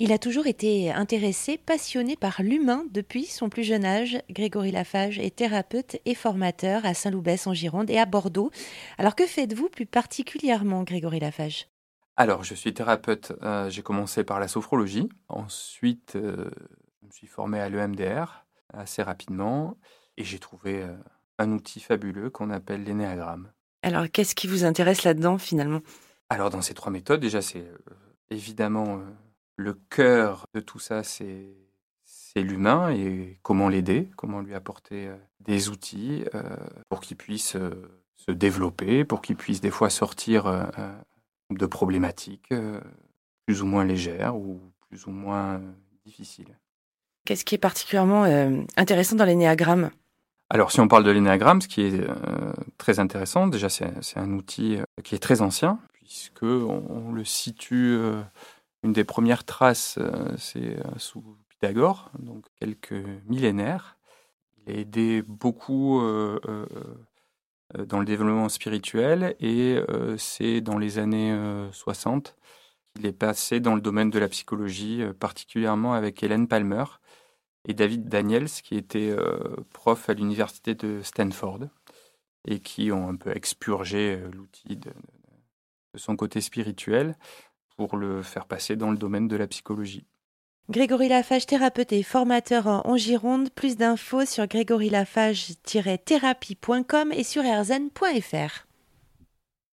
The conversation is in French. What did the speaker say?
Il a toujours été intéressé, passionné par l'humain depuis son plus jeune âge. Grégory Lafage est thérapeute et formateur à Saint-Loubès en Gironde et à Bordeaux. Alors que faites-vous plus particulièrement, Grégory Lafage Alors, je suis thérapeute. Euh, j'ai commencé par la sophrologie. Ensuite, euh, je me suis formé à l'EMDR assez rapidement et j'ai trouvé euh, un outil fabuleux qu'on appelle l'énéagramme. Alors, qu'est-ce qui vous intéresse là-dedans finalement? Alors, dans ces trois méthodes, déjà, c'est évidemment le cœur de tout ça, c'est l'humain et comment l'aider, comment lui apporter euh, des outils euh, pour qu'il puisse euh, se développer, pour qu'il puisse des fois sortir de problématiques plus ou moins légères ou plus ou moins difficiles. Qu'est-ce qui est particulièrement intéressant dans l'énéagramme? Alors, si on parle de l'énéagramme, ce qui est très intéressant, déjà, c'est un outil qui est très ancien, puisque on le situe une des premières traces, euh, c'est euh, sous Pythagore, donc quelques millénaires. Il a aidé beaucoup euh, dans le développement spirituel et c'est dans les années 60 qu'il est passé dans le domaine de la psychologie, particulièrement avec Hélène Palmer et David Daniels, qui était prof à l'université de Stanford et qui ont un peu expurgé l'outil de, son côté spirituel pour le faire passer dans le domaine de la psychologie. Grégory Lafage, thérapeute et formateur en Gironde. Plus d'infos sur grégorylafage-thérapie.com et sur erzen.fr.